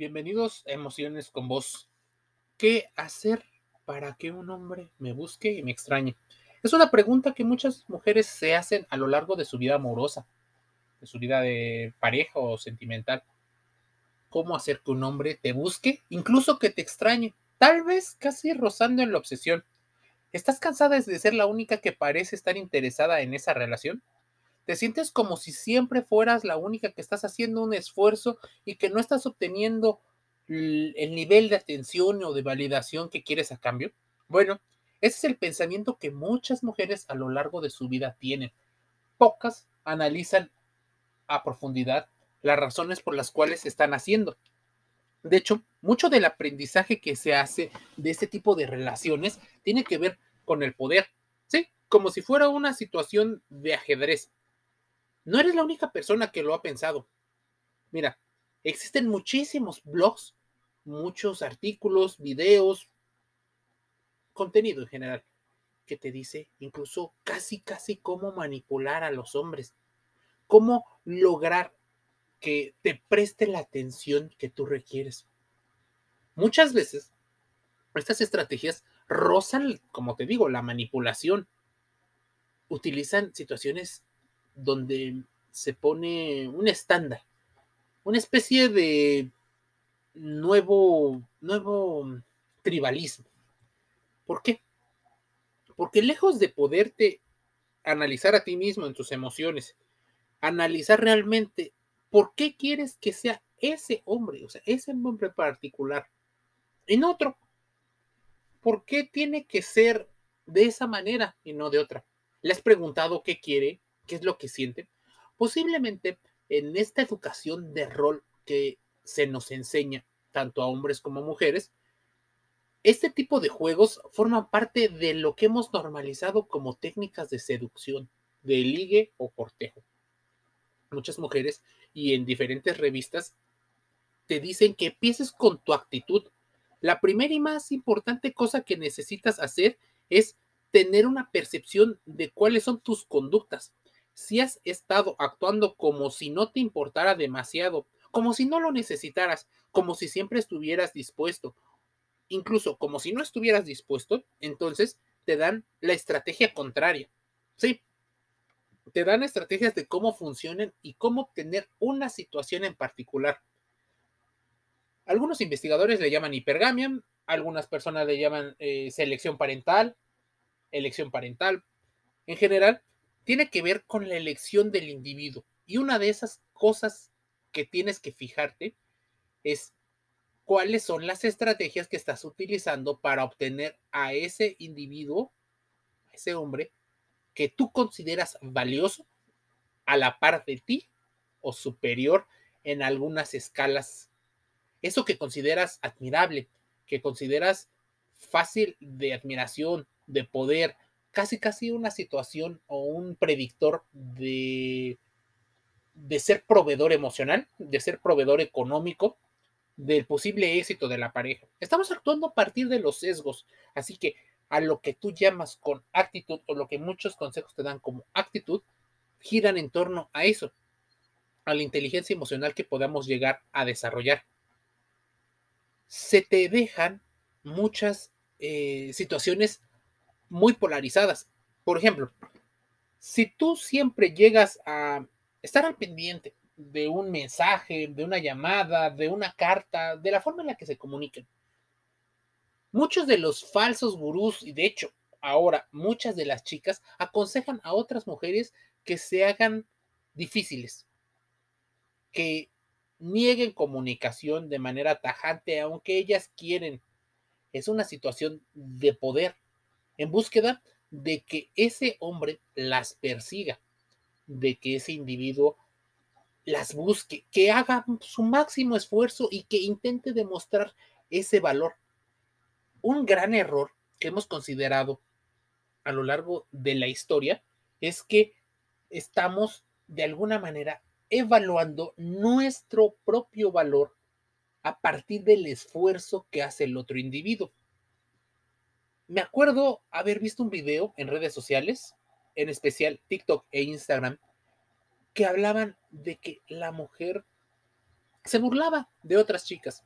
Bienvenidos a Emociones con Vos. ¿Qué hacer para que un hombre me busque y me extrañe? Es una pregunta que muchas mujeres se hacen a lo largo de su vida amorosa, de su vida de pareja o sentimental. ¿Cómo hacer que un hombre te busque, incluso que te extrañe? Tal vez casi rozando en la obsesión. ¿Estás cansada de ser la única que parece estar interesada en esa relación? Te sientes como si siempre fueras la única que estás haciendo un esfuerzo y que no estás obteniendo el nivel de atención o de validación que quieres a cambio. Bueno, ese es el pensamiento que muchas mujeres a lo largo de su vida tienen. Pocas analizan a profundidad las razones por las cuales están haciendo. De hecho, mucho del aprendizaje que se hace de este tipo de relaciones tiene que ver con el poder, ¿sí? Como si fuera una situación de ajedrez. No eres la única persona que lo ha pensado. Mira, existen muchísimos blogs, muchos artículos, videos, contenido en general, que te dice incluso casi, casi cómo manipular a los hombres, cómo lograr que te preste la atención que tú requieres. Muchas veces, estas estrategias rozan, como te digo, la manipulación. Utilizan situaciones donde se pone un estándar, una especie de nuevo, nuevo tribalismo. ¿Por qué? Porque lejos de poderte analizar a ti mismo en tus emociones, analizar realmente por qué quieres que sea ese hombre, o sea, ese hombre particular, en otro. ¿Por qué tiene que ser de esa manera y no de otra? ¿Le has preguntado qué quiere? Qué es lo que sienten, posiblemente en esta educación de rol que se nos enseña tanto a hombres como a mujeres, este tipo de juegos forman parte de lo que hemos normalizado como técnicas de seducción, de ligue o cortejo. Muchas mujeres y en diferentes revistas te dicen que empieces con tu actitud. La primera y más importante cosa que necesitas hacer es tener una percepción de cuáles son tus conductas si has estado actuando como si no te importara demasiado, como si no lo necesitaras, como si siempre estuvieras dispuesto, incluso como si no estuvieras dispuesto, entonces te dan la estrategia contraria. Sí, te dan estrategias de cómo funcionan y cómo obtener una situación en particular. Algunos investigadores le llaman hipergamia, algunas personas le llaman eh, selección parental, elección parental. En general, tiene que ver con la elección del individuo. Y una de esas cosas que tienes que fijarte es cuáles son las estrategias que estás utilizando para obtener a ese individuo, a ese hombre, que tú consideras valioso a la par de ti o superior en algunas escalas. Eso que consideras admirable, que consideras fácil de admiración, de poder, casi casi una situación o un predictor de, de ser proveedor emocional, de ser proveedor económico del posible éxito de la pareja. Estamos actuando a partir de los sesgos, así que a lo que tú llamas con actitud o lo que muchos consejos te dan como actitud, giran en torno a eso, a la inteligencia emocional que podamos llegar a desarrollar. Se te dejan muchas eh, situaciones muy polarizadas. Por ejemplo, si tú siempre llegas a estar al pendiente de un mensaje, de una llamada, de una carta, de la forma en la que se comuniquen, muchos de los falsos gurús, y de hecho ahora muchas de las chicas, aconsejan a otras mujeres que se hagan difíciles, que nieguen comunicación de manera tajante, aunque ellas quieren. Es una situación de poder en búsqueda de que ese hombre las persiga, de que ese individuo las busque, que haga su máximo esfuerzo y que intente demostrar ese valor. Un gran error que hemos considerado a lo largo de la historia es que estamos de alguna manera evaluando nuestro propio valor a partir del esfuerzo que hace el otro individuo. Me acuerdo haber visto un video en redes sociales, en especial TikTok e Instagram, que hablaban de que la mujer se burlaba de otras chicas.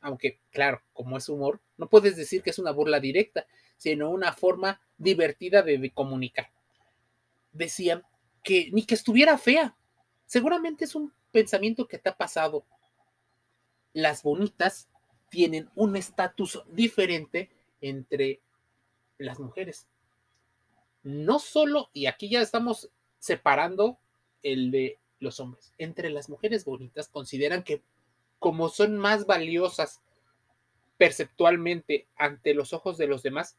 aunque claro, como es humor, no puedes decir que es una burla directa, sino una forma divertida de, comunicar. Decían que ni que estuviera fea. Seguramente es un pensamiento que te ha pasado. Las bonitas tienen un estatus diferente entre las mujeres. No solo, y aquí ya estamos separando el de los hombres, entre las mujeres bonitas consideran que como son más valiosas perceptualmente ante los ojos de los demás,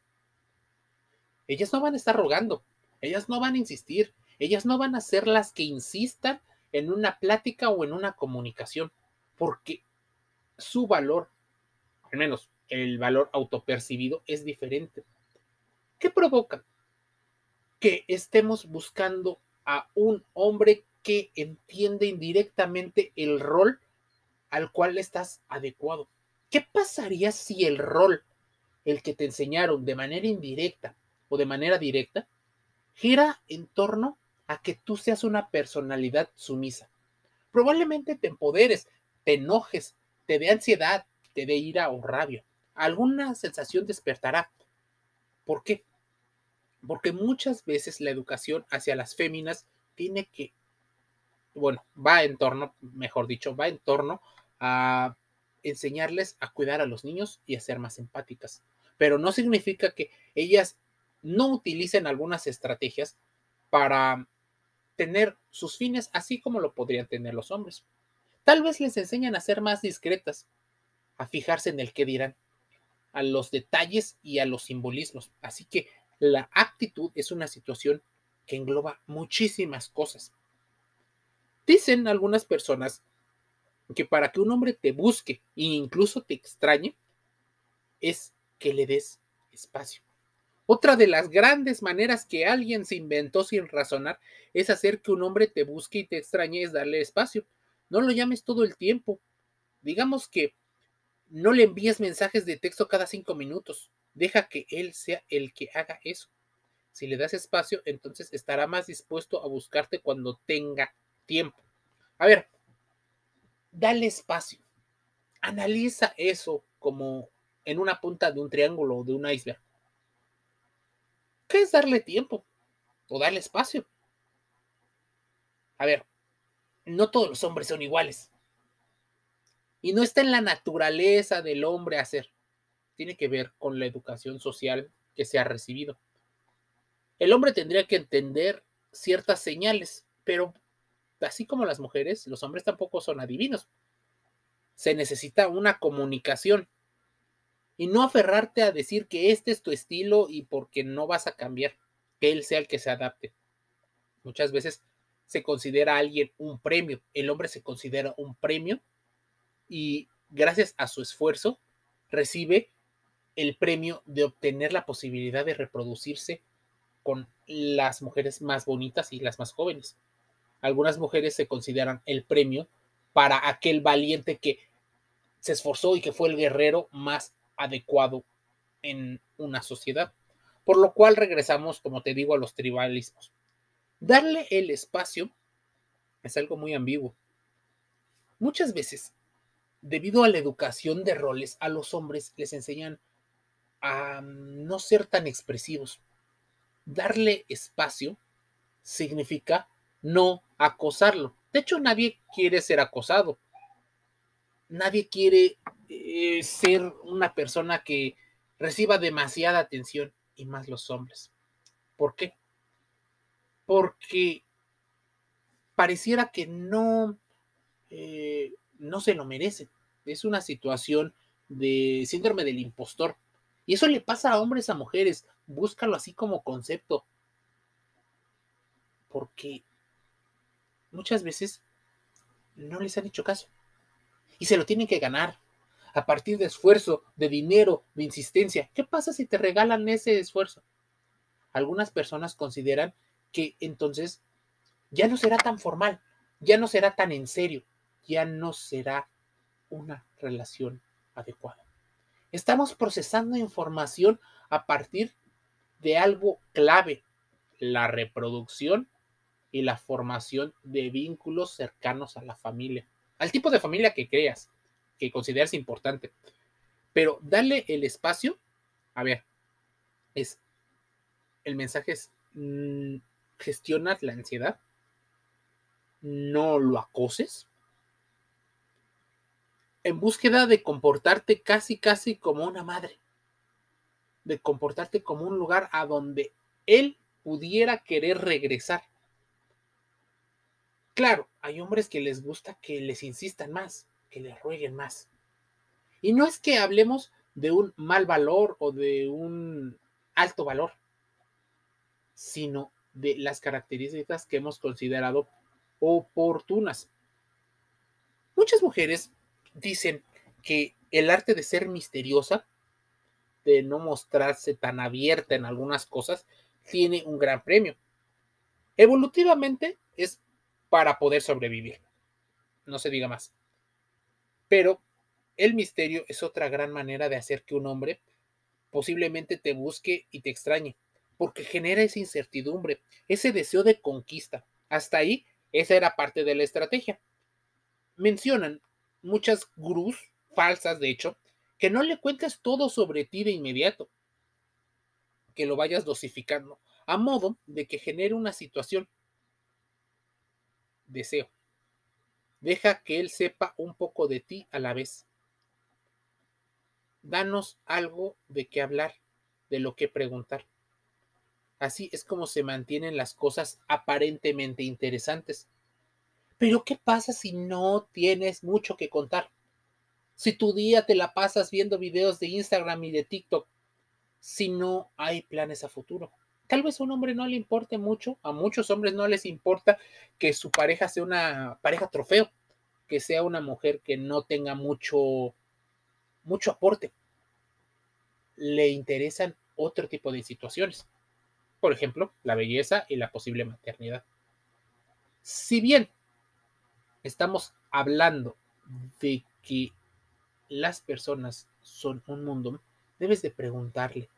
ellas no van a estar rogando, ellas no van a insistir, ellas no van a ser las que insistan en una plática o en una comunicación, porque su valor, al menos el valor autopercibido, es diferente. ¿Qué provoca? Que estemos buscando a un hombre que entiende indirectamente el rol al cual estás adecuado. ¿Qué pasaría si el rol, el que te enseñaron de manera indirecta o de manera directa, gira en torno a que tú seas una personalidad sumisa? Probablemente te empoderes, te enojes, te dé ansiedad, te dé ira o rabia. Alguna sensación despertará. ¿Por qué? Porque muchas veces la educación hacia las féminas tiene que, bueno, va en torno, mejor dicho, va en torno a enseñarles a cuidar a los niños y a ser más empáticas. Pero no significa que ellas no utilicen algunas estrategias para tener sus fines así como lo podrían tener los hombres. Tal vez les enseñan a ser más discretas, a fijarse en el qué dirán, a los detalles y a los simbolismos. Así que la actitud es una situación que engloba muchísimas cosas. Dicen algunas personas que para que un hombre te busque e incluso te extrañe, es que le des espacio. Otra de las grandes maneras que alguien se inventó sin razonar es hacer que un hombre te busque y te extrañe, es darle espacio. No lo llames todo el tiempo. Digamos que no le envíes mensajes de texto cada cinco minutos. Deja que él sea el que haga eso. Si le das espacio, entonces estará más dispuesto a buscarte cuando tenga tiempo. A ver, dale espacio. Analiza eso como en una punta de un triángulo o de un iceberg. ¿Qué es darle tiempo o darle espacio? A ver, no todos los hombres son iguales. Y no está en la naturaleza del hombre hacer. Tiene que ver con la educación social que se ha recibido. El hombre tendría que entender ciertas señales, pero así como las mujeres, los hombres tampoco son adivinos. Se necesita una comunicación y no aferrarte a decir que este es tu estilo y porque no vas a cambiar, que él sea el que se adapte. Muchas veces se considera a alguien un premio, el hombre se considera un premio y gracias a su esfuerzo recibe el premio de obtener la posibilidad de reproducirse con las mujeres más bonitas y las más jóvenes. Algunas mujeres se consideran el premio para aquel valiente que se esforzó y que fue el guerrero más adecuado en una sociedad. Por lo cual regresamos, como te digo, a los tribalismos. Darle el espacio es algo muy ambiguo. Muchas veces, debido a la educación de roles, a los hombres les enseñan a no ser tan expresivos, darle espacio significa no acosarlo. De hecho, nadie quiere ser acosado. Nadie quiere eh, ser una persona que reciba demasiada atención y más los hombres. ¿Por qué? Porque pareciera que no, eh, no se lo merece. Es una situación de síndrome del impostor. Y eso le pasa a hombres, a mujeres búscalo así como concepto. Porque muchas veces no les han hecho caso. Y se lo tienen que ganar a partir de esfuerzo, de dinero, de insistencia. ¿Qué pasa si te regalan ese esfuerzo? Algunas personas consideran que entonces ya no será tan formal, ya no será tan en serio, ya no será una relación adecuada. Estamos procesando información a partir de algo clave, la reproducción y la formación de vínculos cercanos a la familia, al tipo de familia que creas, que consideras importante. Pero dale el espacio. A ver, es el mensaje es mm, gestionas la ansiedad, no lo acoses, en búsqueda de comportarte casi, casi como una madre, de comportarte como un lugar a donde él pudiera querer regresar. Claro, hay hombres que les gusta que les insistan más, que les rueguen más. Y no es que hablemos de un mal valor o de un alto valor, sino de las características que hemos considerado oportunas. Muchas mujeres dicen que el arte de ser misteriosa, de no mostrarse tan abierta en algunas cosas, tiene un gran premio. Evolutivamente es para poder sobrevivir. No se diga más. Pero el misterio es otra gran manera de hacer que un hombre posiblemente te busque y te extrañe, porque genera esa incertidumbre, ese deseo de conquista. Hasta ahí, esa era parte de la estrategia. Mencionan muchas gurús falsas, de hecho, que no le cuentes todo sobre ti de inmediato, que lo vayas dosificando, a modo de que genere una situación. Deseo. Deja que él sepa un poco de ti a la vez. Danos algo de qué hablar, de lo que preguntar. Así es como se mantienen las cosas aparentemente interesantes. Pero ¿qué pasa si no tienes mucho que contar? Si tu día te la pasas viendo videos de Instagram y de TikTok, si no hay planes a futuro. Tal vez a un hombre no le importe mucho, a muchos hombres no les importa que su pareja sea una pareja trofeo, que sea una mujer que no tenga mucho mucho aporte. Le interesan otro tipo de situaciones. Por ejemplo, la belleza y la posible maternidad. Si bien estamos hablando de que las personas son un mundo, debes de preguntarle.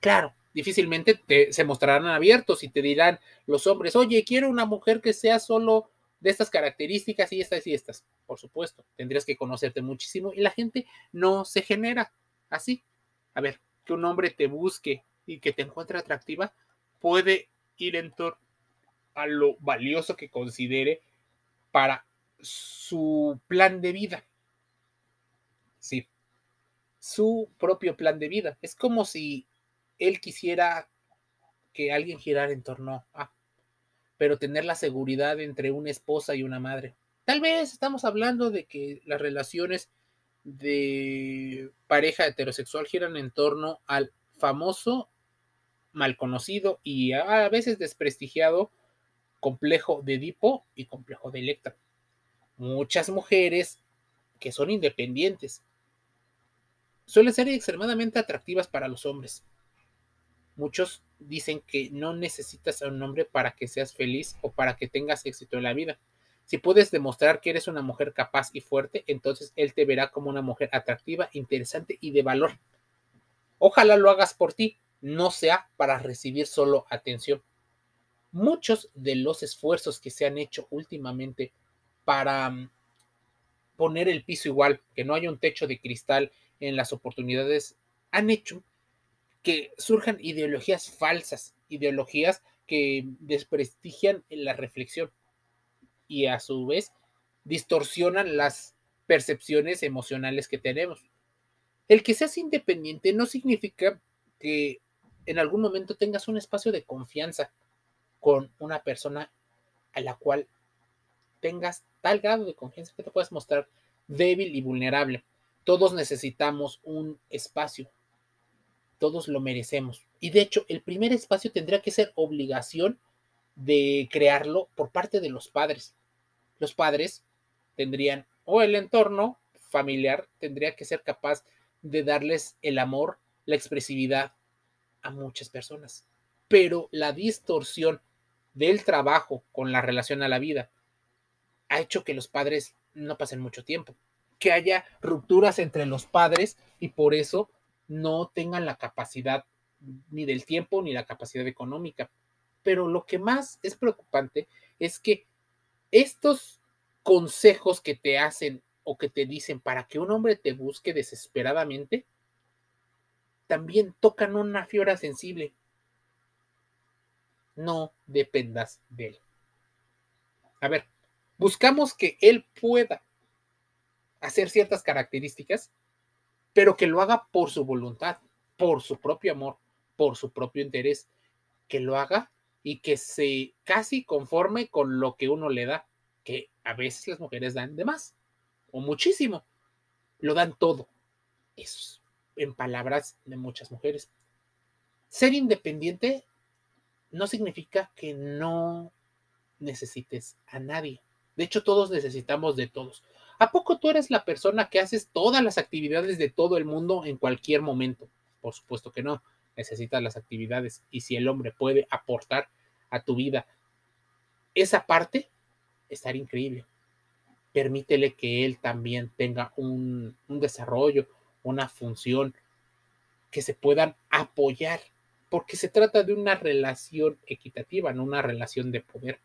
Claro, difícilmente te, se mostrarán abiertos y te dirán los hombres, oye, quiero una mujer que sea solo de estas características y estas y estas. Por supuesto, tendrías que conocerte muchísimo y la gente no se genera así. A ver, que un hombre te busque y que te encuentre atractiva puede ir en torno a lo valioso que considere para su plan de vida. Sí, su propio plan de vida. Es como si él quisiera que alguien girara en torno a, pero tener la seguridad entre una esposa y una madre. Tal vez estamos hablando de que las relaciones de pareja heterosexual giran en torno al famoso, mal conocido y a veces desprestigiado complejo de Edipo y complejo de Electra muchas mujeres que son independientes suelen ser extremadamente atractivas para los hombres. Muchos dicen que no necesitas a un hombre para que seas feliz o para que tengas éxito en la vida. Si puedes demostrar que eres una mujer capaz y fuerte, entonces él te verá como una mujer atractiva, interesante y de valor. Ojalá lo hagas por ti, no sea para recibir solo atención. Muchos de los esfuerzos que se han hecho últimamente para mm, poner el piso igual, que no haya un techo de cristal en las oportunidades, han hecho que surjan ideologías falsas, ideologías que desprestigian la reflexión y a su vez distorsionan las percepciones emocionales que tenemos. El que seas independiente no significa que en algún momento tengas un espacio de confianza con una persona a la cual tengas tal grado de confianza que te puedes mostrar débil y vulnerable. Todos necesitamos un espacio. Todos lo merecemos. Y de hecho, el primer espacio tendría que ser obligación de crearlo por parte de los padres. Los padres tendrían, o el entorno familiar tendría que ser capaz de darles el amor, la expresividad a muchas personas. Pero la distorsión del trabajo con la relación a la vida ha hecho que los padres no pasen mucho tiempo, que haya rupturas entre los padres y por eso no tengan la capacidad ni del tiempo ni la capacidad económica. Pero lo que más es preocupante es que estos consejos que te hacen o que te dicen para que un hombre te busque desesperadamente, también tocan una fibra sensible. No dependas de él. A ver, buscamos que él pueda hacer ciertas características, pero que lo haga por su voluntad, por su propio amor, por su propio interés, que lo haga y que se casi conforme con lo que uno le da, que a veces las mujeres dan de más o muchísimo, lo dan todo. Eso en palabras de muchas mujeres. Ser independiente no significa que no necesites a nadie. De hecho, todos necesitamos de todos. ¿A poco tú eres la persona que haces todas las actividades de todo el mundo en cualquier momento? Por supuesto que no. Necesitas las actividades. Y si el hombre puede aportar a tu vida esa parte, estar increíble. Permítele que él también tenga un, un desarrollo, una función, que se puedan apoyar, porque se trata de una relación equitativa, no una relación de poder.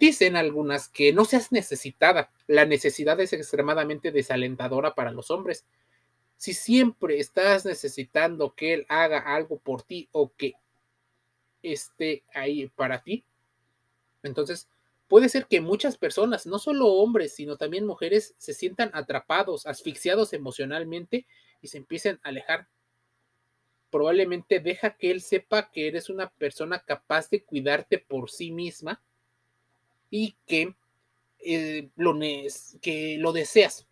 Dicen algunas que no seas necesitada. La necesidad es extremadamente desalentadora para los hombres. Si siempre estás necesitando que él haga algo por ti o que esté ahí para ti, entonces puede ser que muchas personas, no solo hombres, sino también mujeres, se sientan atrapados, asfixiados emocionalmente y se empiecen a alejar. Probablemente deja que él sepa que eres una persona capaz de cuidarte por sí misma y que, eh, lo, que lo deseas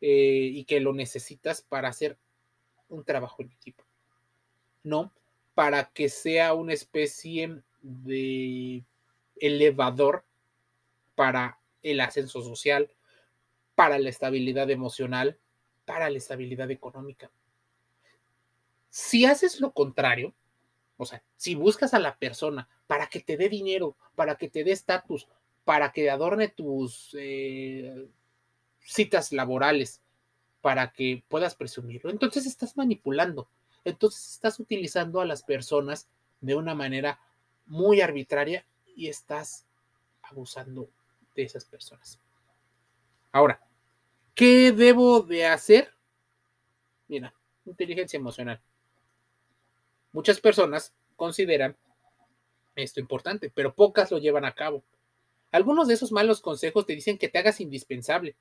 eh, y que lo necesitas para hacer un trabajo en equipo. No para que sea una especie de elevador para el ascenso social, para la estabilidad emocional, para la estabilidad económica. Si haces lo contrario, o sea, si buscas a la persona para que te dé dinero, para que te dé estatus, para que adorne tus eh, citas laborales, para que puedas presumirlo, entonces estás manipulando, entonces estás utilizando a las personas de una manera muy arbitraria y estás abusando de esas personas. Ahora, ¿qué debo de hacer? Mira, inteligencia emocional. Muchas personas consideran esto importante, pero pocas lo llevan a cabo. Algunos de esos malos consejos te dicen que te hagas indispensable.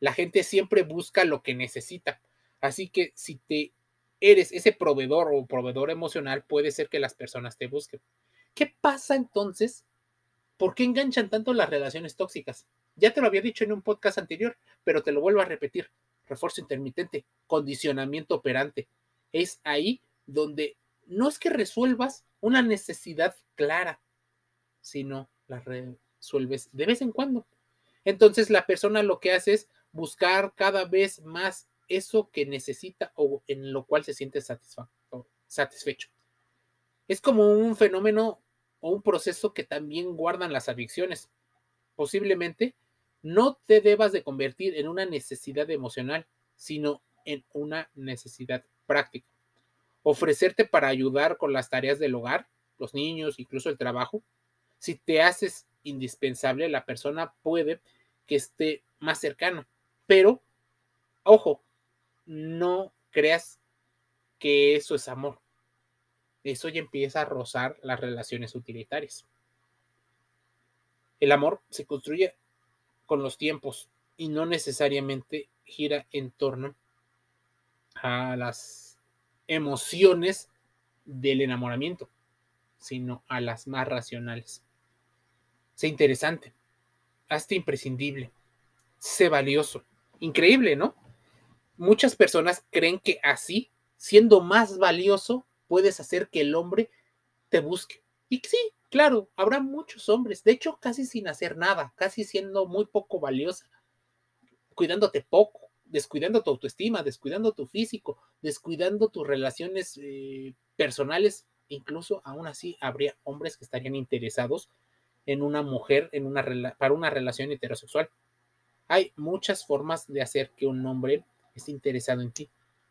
La gente siempre busca lo que necesita. Así que si te eres ese proveedor o proveedor emocional, puede ser que las personas te busquen. ¿Qué pasa entonces? ¿Por qué enganchan tanto las relaciones tóxicas? Ya te lo había dicho en un podcast anterior, pero te lo vuelvo a repetir. Refuerzo intermitente, condicionamiento operante. Es ahí donde no es que resuelvas una necesidad clara, sino la resuelves de vez en cuando. Entonces la persona lo que hace es buscar cada vez más eso que necesita o en lo cual se siente satisfecho. Es como un fenómeno o un proceso que también guardan las adicciones. Posiblemente no te debas de convertir en una necesidad emocional, sino en una necesidad práctica. Ofrecerte para ayudar con las tareas del hogar, los niños, incluso el trabajo. Si te haces indispensable, la persona puede que esté más cercano. Pero, ojo, no creas que eso es amor eso ya empieza a rozar las relaciones utilitarias. El amor se construye con los tiempos y no necesariamente gira en torno a las emociones del enamoramiento, sino a las más racionales. Sé interesante, hazte imprescindible, sé valioso. Increíble, ¿no? Muchas personas creen que así, siendo más valioso, puedes hacer que el hombre te busque. Y sí, claro, habrá muchos hombres, de hecho, casi sin hacer nada, casi siendo muy poco valiosa, cuidándote poco, descuidando tu autoestima, descuidando tu físico, descuidando tus relaciones eh, personales. Incluso aún así habría hombres que estarían interesados en una mujer en una para una relación heterosexual. Hay muchas formas de hacer que un hombre esté interesado en ti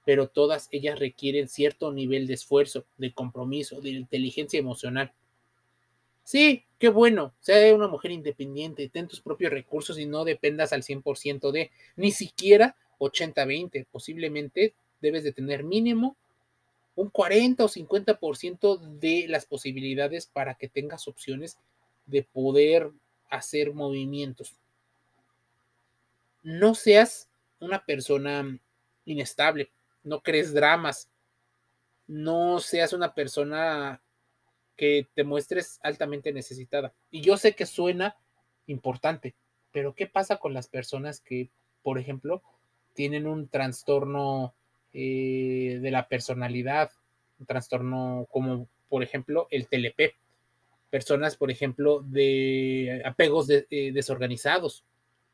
pero todas ellas requieren cierto nivel de esfuerzo, de compromiso, de inteligencia emocional. Sí, qué bueno, sea una mujer independiente, ten tus propios recursos y no dependas al 100% de, ni siquiera 80-20, posiblemente debes de tener mínimo un 40 o 50% de las posibilidades para que tengas opciones de poder hacer movimientos. No seas una persona inestable, no crees dramas, no seas una persona que te muestres altamente necesitada. Y yo sé que suena importante, pero ¿qué pasa con las personas que, por ejemplo, tienen un trastorno eh, de la personalidad, un trastorno como, por ejemplo, el TLP? Personas, por ejemplo, de apegos eh, desorganizados.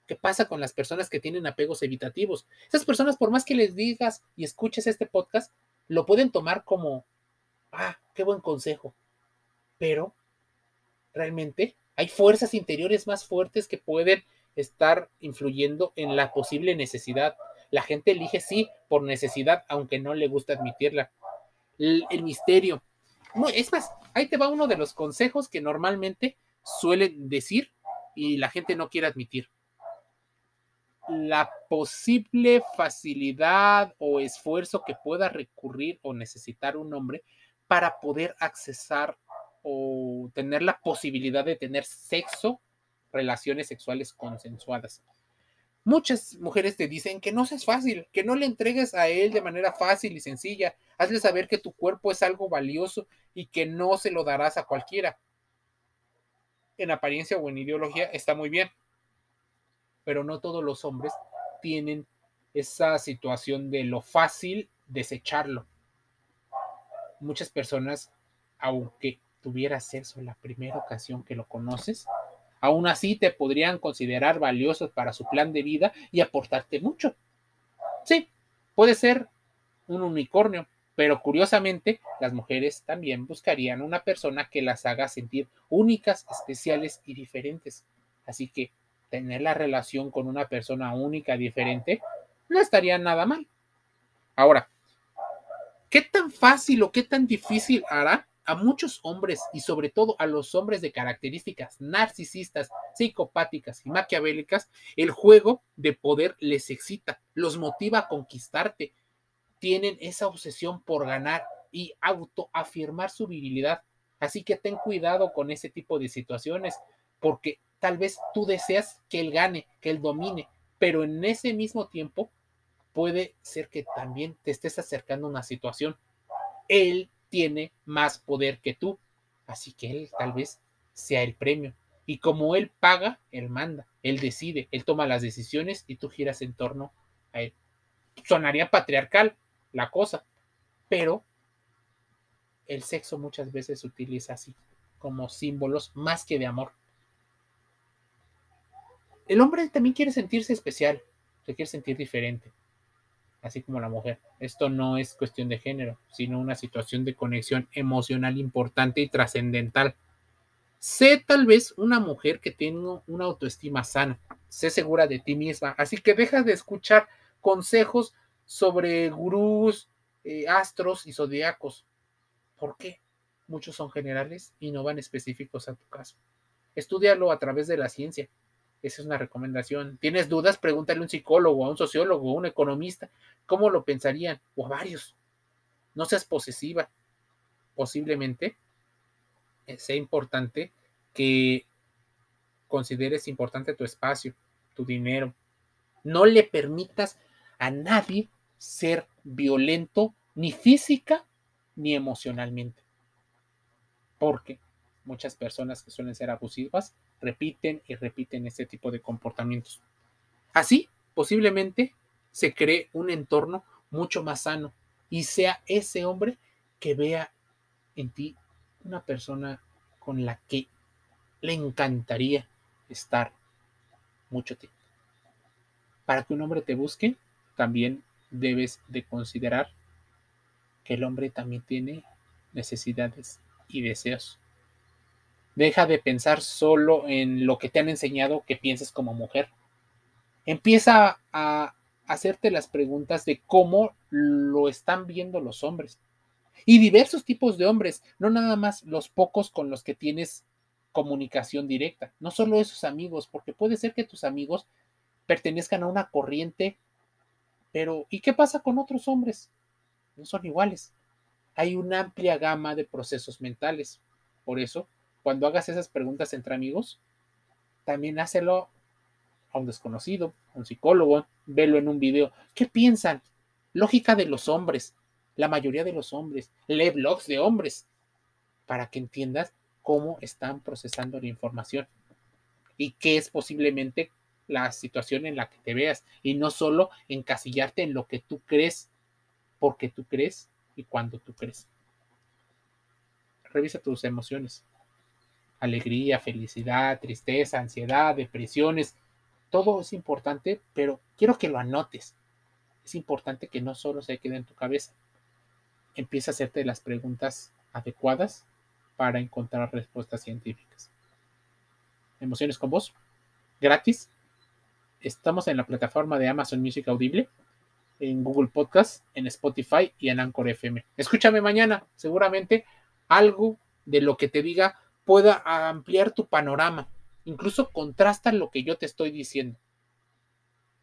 ¿Qué pasa con las personas que tienen apegos evitativos? Esas personas, por más que les digas y escuches este podcast, lo pueden tomar como, ah, qué buen consejo pero realmente hay fuerzas interiores más fuertes que pueden estar influyendo en la posible necesidad. La gente elige sí por necesidad, aunque no le gusta admitirla. El, misterio. es más, ahí te va uno de los consejos que normalmente suelen decir y la gente no quiere admitir. La posible facilidad o esfuerzo que pueda recurrir o necesitar un hombre para poder accesar o tener la posibilidad de tener sexo, relaciones sexuales consensuadas. Muchas mujeres te dicen que no es fácil, que no le entregues a él de manera fácil y sencilla. Hazle saber que tu cuerpo es algo valioso y que no se lo darás a cualquiera. En apariencia o en ideología está muy bien, pero no todos los hombres tienen esa situación de lo fácil desecharlo. Muchas personas, aunque tuviera sexo la primera ocasión que lo conoces, aún así te podrían considerar valiosos para su plan de vida y aportarte mucho. Sí, puede ser un unicornio, pero curiosamente las mujeres también buscarían una persona que las haga sentir únicas, especiales y diferentes. Así que tener la relación con una persona única, diferente, no estaría nada mal. Ahora, ¿qué tan fácil o qué tan difícil hará a muchos hombres y sobre todo a los hombres de características narcisistas, psicopáticas y maquiavélicas, el juego de poder les excita, los motiva a conquistarte. Tienen esa obsesión por ganar y autoafirmar su virilidad. Así que ten cuidado con ese tipo de situaciones, porque tal vez tú deseas que él gane, que él domine, pero en ese mismo tiempo puede ser que también te estés acercando a una situación. Él tiene más poder que tú. Así que él tal vez sea el premio. Y como él paga, él manda, él decide, él toma las decisiones y tú giras en torno a él. Sonaría patriarcal la cosa, pero el sexo muchas veces se utiliza así, como símbolos más que de amor. El hombre también quiere sentirse especial, se quiere sentir diferente así como la mujer. Esto no es cuestión de género, sino una situación de conexión emocional importante y trascendental. Sé tal vez una mujer que tenga una autoestima sana, sé segura de ti misma, así que deja de escuchar consejos sobre gurús, eh, astros y zodiacos. ¿Por qué? Muchos son generales y no van específicos a tu caso. Estudialo a través de la ciencia. Esa es una recomendación. ¿Tienes dudas? Pregúntale a un psicólogo, a un sociólogo, a un economista. ¿Cómo lo pensarían? O a varios. No seas posesiva. Posiblemente eh, sea importante que consideres importante tu espacio, tu dinero. No le permitas a nadie ser violento ni física ni emocionalmente. Porque muchas personas que suelen ser abusivas repiten y repiten este tipo de comportamientos. Así, posiblemente, se cree un entorno mucho más sano y sea ese hombre que vea en ti una persona con la que le encantaría estar mucho tiempo. Para que un hombre te busque, también debes de considerar que el hombre también tiene necesidades y deseos. Deja de pensar solo en lo que te han enseñado que pienses como mujer. Empieza a hacerte las preguntas de cómo lo están viendo los hombres. Y diversos tipos de hombres, no nada más los pocos con los que tienes comunicación directa. No solo esos amigos, porque puede ser que tus amigos pertenezcan a una corriente, pero ¿y qué pasa con otros hombres? No son iguales. Hay una amplia gama de procesos mentales. Por eso, cuando hagas esas preguntas entre amigos, también hácelo a un desconocido, a un psicólogo, velo en un video. ¿Qué piensan? Lógica de los hombres, la mayoría de los hombres, lee blogs de hombres, para que entiendas cómo están procesando la información y qué es posiblemente la situación en la que te veas y no solo encasillarte en lo que tú crees, porque tú crees y cuando tú crees. Revisa tus emociones. Alegría, felicidad, tristeza, ansiedad, depresiones. Todo es importante, pero quiero que lo anotes. Es importante que no solo se quede en tu cabeza. Empieza a hacerte las preguntas adecuadas para encontrar respuestas científicas. Emociones con voz, gratis. Estamos en la plataforma de Amazon Music Audible, en Google Podcast, en Spotify y en Anchor FM. Escúchame mañana, seguramente algo de lo que te diga pueda ampliar tu panorama. Incluso contrasta lo que yo te estoy diciendo.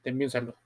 Te envío un saludo.